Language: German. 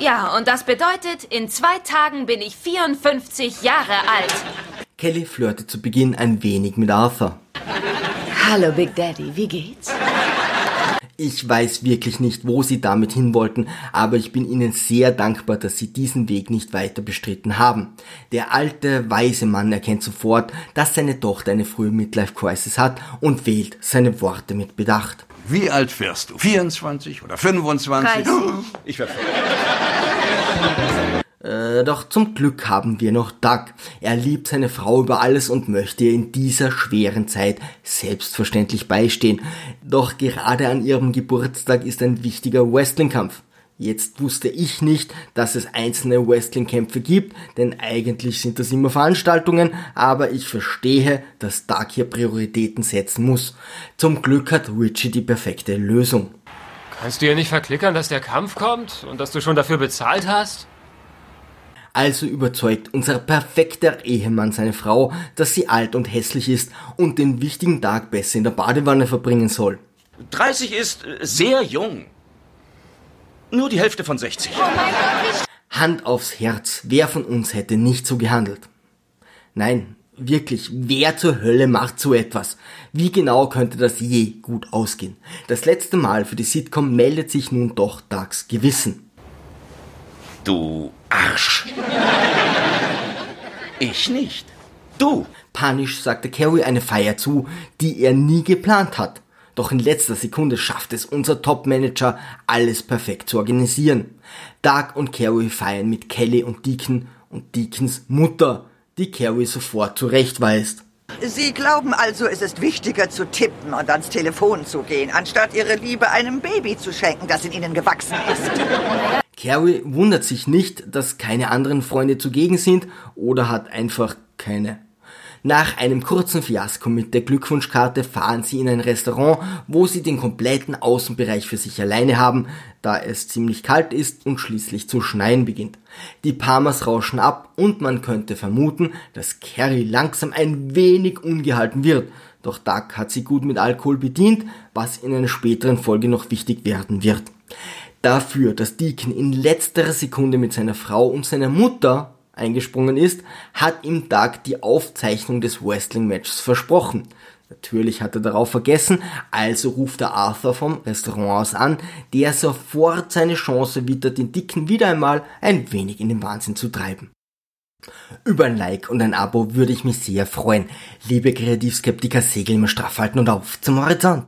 Ja, und das bedeutet, in zwei Tagen bin ich 54 Jahre alt. Kelly flirte zu Beginn ein wenig mit Arthur. Hallo Big Daddy, wie geht's? Ich weiß wirklich nicht, wo sie damit hin wollten, aber ich bin ihnen sehr dankbar, dass sie diesen Weg nicht weiter bestritten haben. Der alte, weise Mann erkennt sofort, dass seine Tochter eine frühe Midlife-Crisis hat und wählt seine Worte mit Bedacht. Wie alt wirst du? 24 oder 25? 30. Ich werde Äh, doch zum Glück haben wir noch Doug. Er liebt seine Frau über alles und möchte ihr in dieser schweren Zeit selbstverständlich beistehen. Doch gerade an ihrem Geburtstag ist ein wichtiger Wrestlingkampf. Jetzt wusste ich nicht, dass es einzelne Wrestlingkämpfe gibt, denn eigentlich sind das immer Veranstaltungen, aber ich verstehe, dass Doug hier Prioritäten setzen muss. Zum Glück hat Richie die perfekte Lösung. Kannst du ihr nicht verklickern, dass der Kampf kommt und dass du schon dafür bezahlt hast? Also überzeugt unser perfekter Ehemann seine Frau, dass sie alt und hässlich ist und den wichtigen Tag besser in der Badewanne verbringen soll. 30 ist äh, sehr jung. Nur die Hälfte von 60. Hand aufs Herz, wer von uns hätte nicht so gehandelt? Nein, wirklich, wer zur Hölle macht so etwas? Wie genau könnte das je gut ausgehen? Das letzte Mal für die Sitcom meldet sich nun doch Dougs Gewissen. Du Arsch. Ich nicht. Du. Panisch sagte Carrie eine Feier zu, die er nie geplant hat. Doch in letzter Sekunde schafft es unser Top-Manager, alles perfekt zu organisieren. Doug und Carrie feiern mit Kelly und Deacon und Deacons Mutter, die Carrie sofort zurechtweist. Sie glauben also, es ist wichtiger zu tippen und ans Telefon zu gehen, anstatt Ihre Liebe einem Baby zu schenken, das in Ihnen gewachsen ist. Carrie wundert sich nicht, dass keine anderen Freunde zugegen sind oder hat einfach keine. Nach einem kurzen Fiasko mit der Glückwunschkarte fahren sie in ein Restaurant, wo sie den kompletten Außenbereich für sich alleine haben, da es ziemlich kalt ist und schließlich zu schneien beginnt. Die Parmas rauschen ab und man könnte vermuten, dass Carrie langsam ein wenig ungehalten wird. Doch Doug hat sie gut mit Alkohol bedient, was in einer späteren Folge noch wichtig werden wird. Dafür, dass Deacon in letzter Sekunde mit seiner Frau und seiner Mutter eingesprungen ist, hat ihm Doug die Aufzeichnung des Wrestling-Matches versprochen. Natürlich hat er darauf vergessen, also ruft er Arthur vom Restaurant aus an, der sofort seine Chance wittert, den Dicken wieder einmal ein wenig in den Wahnsinn zu treiben. Über ein Like und ein Abo würde ich mich sehr freuen. Liebe Kreativskeptiker, segel immer straff halten und auf zum Horizont.